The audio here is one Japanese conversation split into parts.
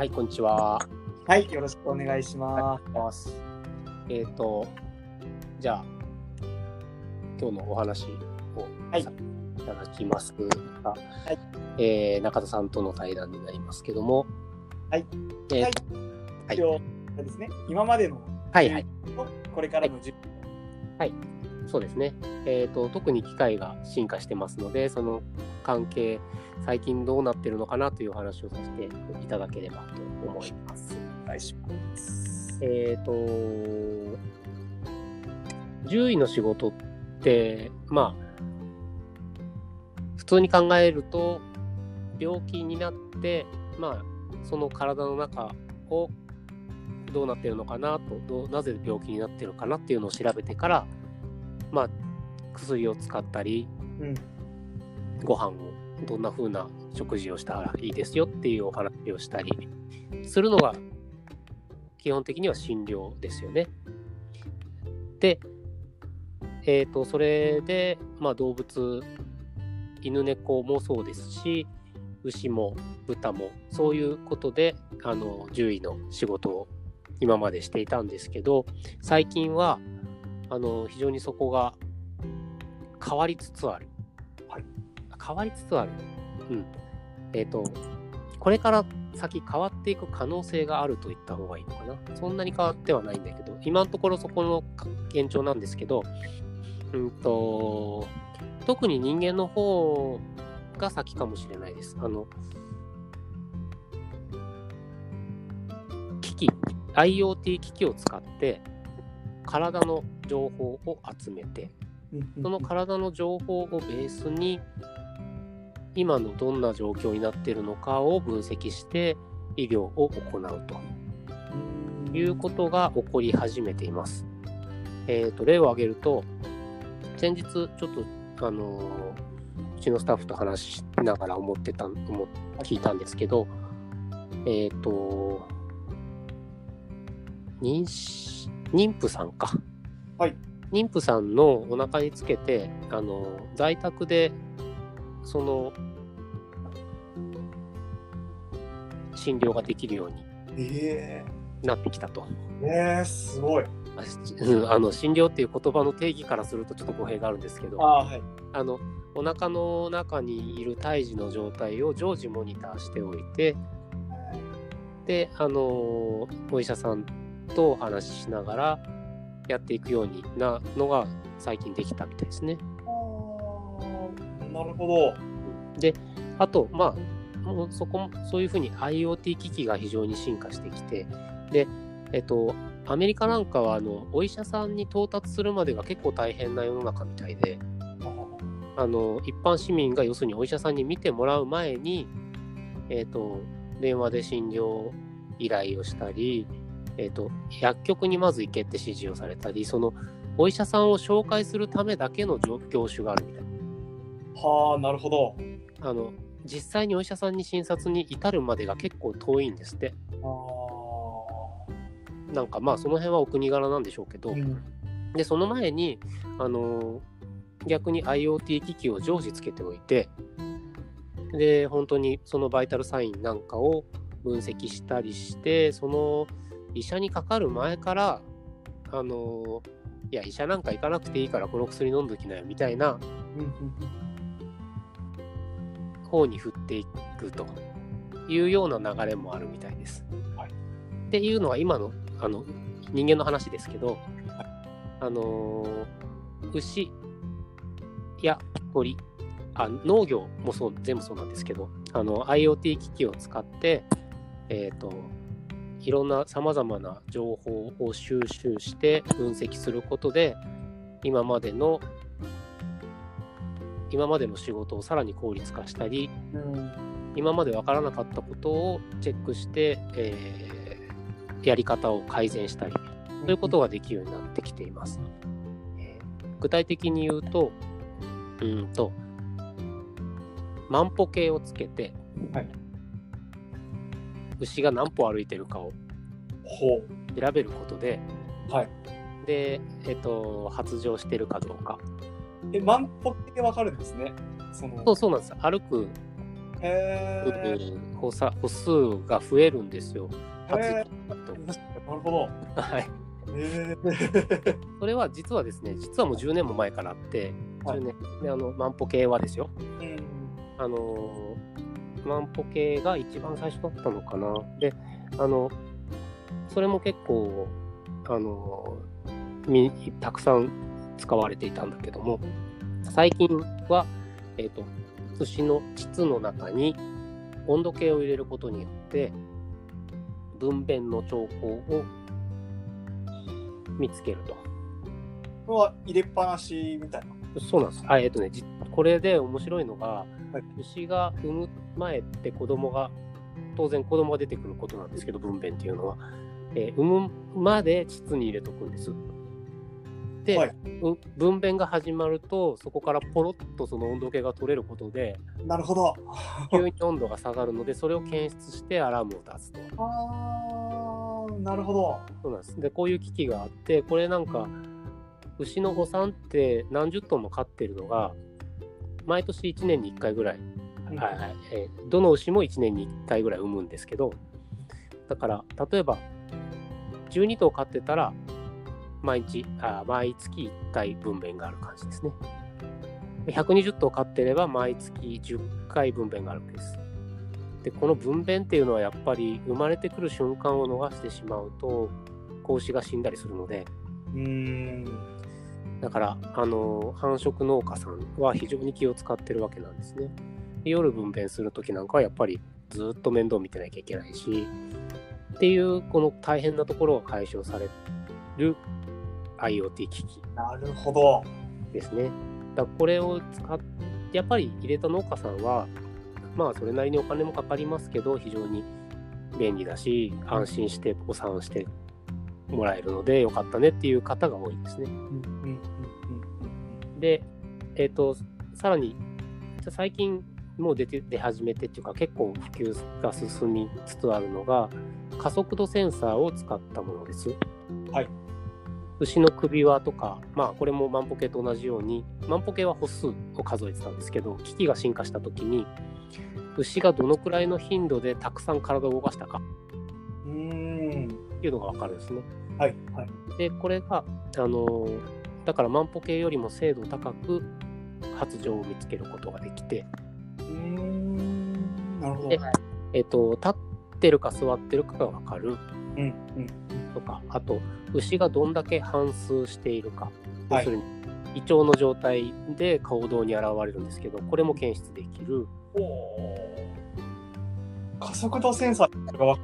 はい、こんにちは。はい、よろしくお願いしまます。えっ、と、じゃあ、今日のお話をはい。さいただきます。が、い。えー中田さんとの対談になりますけども、はい。えーはい。はす。いですね、今までのはい、はい、とこれからの順そうですね。えっ、と、特に機械が進化してますので、その関係、最近どうなってるのかなというお話をさせていただければと思います。お願いします。えっ、と、獣医の仕事って、まあ、普通に考えると、病気になって、まあ、その体の中をどうなってるのかなと、どうなぜ病気になってるかなっていうのを調べてから、まあ、薬を使ったり、うん。ご飯をどんな風な食事をしたらいいですよっていうお話をしたりするのが基本的には診療ですよね。で、えっ、と、それで、まあ動物、犬猫もそうですし、牛も豚もそういうことで、あの、獣医の仕事を今までしていたんですけど、最近は、あの、非常にそこが変わりつつある。はい変わりつつある。うん。えっ、と、これから先変わっていく可能性があると言った方がいいのかな。そんなに変わってはないんだけど、今のところそこの現状なんですけど、うんと、特に人間の方が先かもしれないです。あの、機器、IoT 機器を使って、体の情報を集めて、その体の情報をベースに今のどんな状況になっているのかを分析して医療を行うということが起こり始めています。えー、と例を挙げると先日ちょっとあのーうちのスタッフと話しながら思ってた思聞いたんですけどえっ、と妊娠妊婦さんか。はい妊婦さんのお腹につけてあの在宅でその診療ができるようにえなってきたと。ええー、すごい。あの診療っていう言葉の定義からするとちょっと語弊があるんですけどあはい。あのお腹の中にいる胎児の状態を常時モニターしておいてであのお医者さんとお話ししながらやっていくようになのが最近できたみたいですね。なるほど。であとまあもうそこもそういうふうに IoT 機器が非常に進化してきてでえっとアメリカなんかはあのお医者さんに到達するまでが結構大変な世の中みたいであの一般市民が要するにお医者さんに見てもらう前に、えっと電話で診療依頼をしたり、えっと薬局にまず行けって指示をされたりそのお医者さんを紹介するためだけの業業種があるみたいはあ、なるほど。あの実際にお医者さんに診察に至るまでが結構遠いんですってあなんかまあその辺はお国柄なんでしょうけど、あ。うん。でその前にあの逆に IoT 機器を常時つけておいてで本当にそのバイタルサインなんかを分析したりしてその医者にかかる前からあのいや医者なんか行かなくていいからこの薬飲んどきなよみたいな方に振っていくというような流れもあるみたいです。はいっていうのは今のあの人間の話ですけど、あのー牛や鳥あ農業もそう全部そうなんですけどあの IoT 機器を使って、えー、といろんなさまざまな情報を収集して分析することで今までの今までの仕事をさらに効率化したりうん。今まで分からなかったことをチェックして、えーやり方を改善したりそういうことができるようになってきています。えー具体的に言うと、うーんと、万歩計をつけて、はい牛が何歩歩いてるかをほ調べることで、う。はい。で、えっ、と、発情してるかどうか。え、万歩計でわかるんですね。その。そうそうなんです。歩く歩さ歩数が増えるんですよ。発へ電だとなるほど。はい。へえ。それは実はですね、実はもう10年も前からあって、はい10年であの万歩計はですよ。うん。あのー万歩計が一番最初だったのかな。で、あの、それも結構、あのたくさん使われていたんだけども、最近は、えっ、と、牛の膣の中に温度計を入れることによって、分娩の兆候を見つけると。これは入れっぱなしみたいな。そうなんです。あえっ、とね、じこれで面白いのが、はい牛が産む前って子供が、当然子供が出てくることなんですけど、分娩っていうのは。えー産むまで膣に入れとくんです。で、はいうん分娩が始まると、そこからポロッとその温度計が取れることで、なるほど。急に温度が下がるので、それを検出してアラームを出すと。あー、なるほど。そうなんです。で、こういう機器があって、これなんか、牛のお産って何十トンも飼ってるのが、毎年1年に1回ぐらい、うんはいはいえーどの牛も1年に1回ぐらい産むんですけど、だから、例えば、12頭飼ってたら、毎日、あ毎月1回分娩がある感じですね。で120頭飼ってれば、毎月10回分娩があるわけです。で、この分娩っていうのはやっぱり生まれてくる瞬間を逃してしまうと、子牛が死んだりするので、うーん。だから、あの、繁殖農家さんは非常に気を使ってるわけなんですね。で夜分娩するときなんかはやっぱりずっと面倒見てなきゃいけないし、っていうこの大変なところが解消される IoT 機器なるほど。ですね。だこれを使って、やっぱり入れた農家さんは、まあそれなりにお金もかかりますけど、非常に便利だし、安心してお産してもらえるのでよかったねっていう方が多いですね。うんで、えっ、と、さらに、最近もう出て出始めてっていうか、結構普及が進みつつあるのが、加速度センサーを使ったものです。はい。牛の首輪とか、まあこれも万歩計と同じように、万歩計は歩数を数えてたんですけど、機器が進化した時に、牛がどのくらいの頻度でたくさん体を動かしたか。っていうのがわかるんですね。はいはい。で、これが、あのーだから万歩計よりも精度高く発情を見つけることができて、うーん。なるほど。でえっ、と、立ってるか座ってるかがわかるうんうん。とか、あと、牛がどんだけ反数しているか、はい要するに、胃腸の状態で行動に現れるんですけど、これも検出できる。お加速度センサーが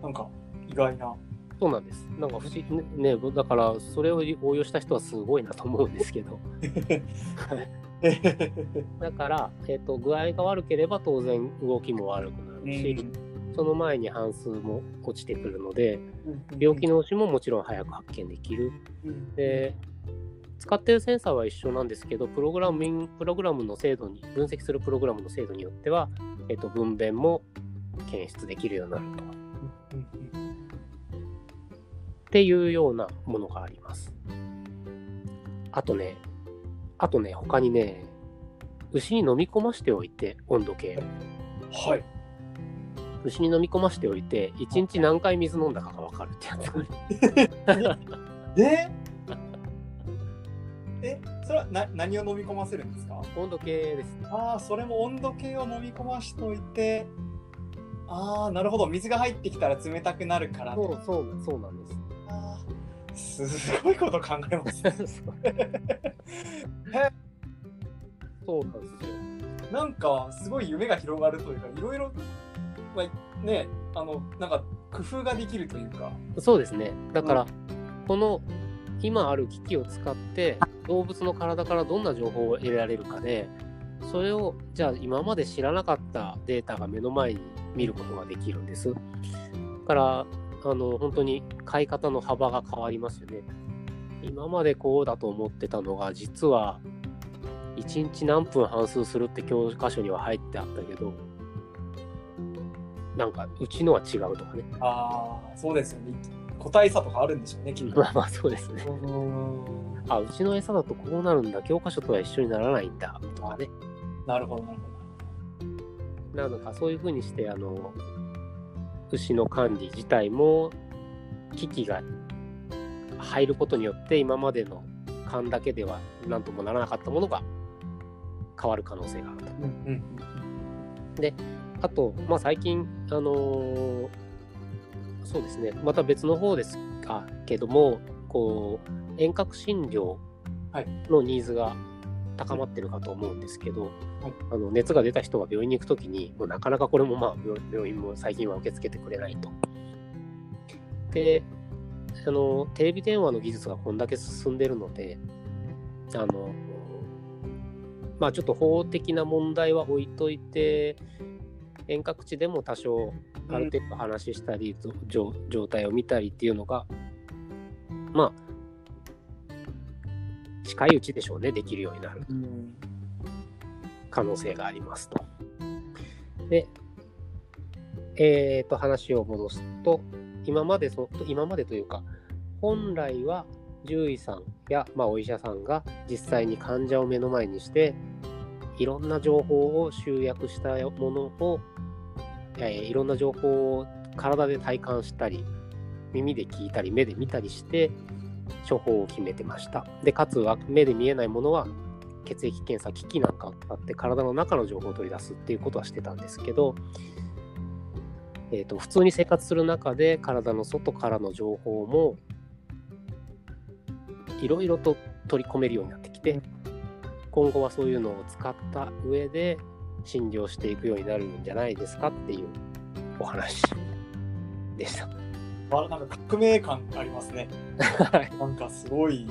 なんか意外な。そうなんです。なんか不思議ね、ねだから、それを応用した人はすごいなと思うんですけど、だから、えっ、と、具合が悪ければ当然動きも悪くなるし、その前に半数も落ちてくるので、病気の牛ももちろん早く発見できる。うんで、使ってるセンサーは一緒なんですけど、プログラミングプログラムの精度に、分析するプログラムの精度によっては、えっ、と、分娩も検出できるようになると。うんっていうようなものがあります。あとね、あとね、他にね、牛に飲み込ましておいて、温度計を。はい。牛に飲み込ましておいて、1日何回水飲んだかが分かるってやつがある。で、え、それはな何を飲み込ませるんですか？温度計ですね。ああ、それも温度計を飲み込ましといて、ああ、なるほど。水が入ってきたら冷たくなるから。そうそう、そうなんです。すごいこと考えますね。そうなんですよ。なんか、すごい夢が広がるというか、いろいろ、まあ、ね、あの、なんか、工夫ができるというか。そうですね。だから、この今ある機器を使って動物の体からどんな情報を得られるかで、それをじゃあ今まで知らなかったデータが目の前に見ることができるんです。だから、あの、本当に買い方の幅が変わりますよね。今までこうだと思ってたのが、実は1日何分反数するって教科書には入ってあったけど、なんかうちのは違うとかね。ああ、そうですよね。個体差とかあるんでしょうね、きっと。まあまあそうですね。あ、うちの餌だとこうなるんだ、教科書とは一緒にならないんだ、とかね。なるほど、なるほど。なのかそういうふうにしてあの牛の管理自体も機器が入ることによって今までの勘だけでは何ともならなかったものが変わる可能性があると。うんうんであと、まあ、最近、あのーそうですね。また別の方ですかけどもこう遠隔診療はい。のニーズが高まってるかと思うんですけど、はい。あの熱が出た人が病院に行くときにもうなかなかこれもまあ病病院も最近は受け付けてくれないと。であのテレビ電話の技術がこんだけ進んでるのであのまあちょっと法的な問題は置いといて遠隔地でも多少ある程度話したり、ぞ状状態を見たりっていうのがまあ近いうちでしょうねできるようになる。うん。可能性がありますと。で、えー、と話を戻すと今までそ今までというか本来は獣医さんや、まあ、お医者さんが実際に患者を目の前にしていろんな情報を集約したものを、えーいろんな情報を体で体感したり耳で聞いたり目で見たりして処方を決めてました。でかつ目で見えないものは血液検査機器なんかを使って体の中の情報を取り出すっていうことはしてたんですけど、えー、と普通に生活する中で体の外からの情報もいろいろと取り込めるようになってきて今後はそういうのを使った上で診療していくようになるんじゃないですかっていうお話でした。あなんか革命感ありますね。はいなんかすごい。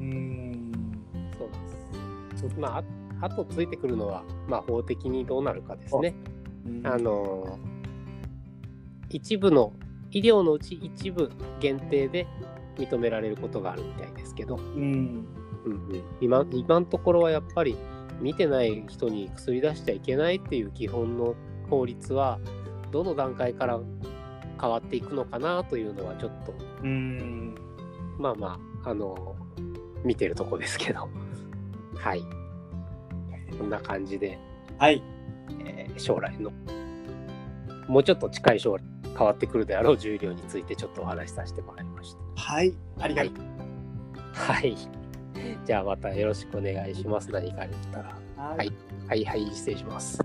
うーん。そうです。まあ、ああとついてくるのは、まあ、法的にどうなるかですね。うんあの一部の医療のうち一部限定で認められることがあるみたいですけど、うん。うんうん、今今のところはやっぱり見てない人に薬出しちゃいけないっていう基本の法律はどの段階から変わっていくのかなというのはちょっとうん。まあまああの見てるとこですけどはいこんな感じで、はい。えー将来のもうちょっと近い将来変わってくるであろう重量についてちょっとお話しさせてもらいました。はい。ありがとう。はい。じゃあまたよろしくお願いします。何かあったら。ははいはいはい、失礼します。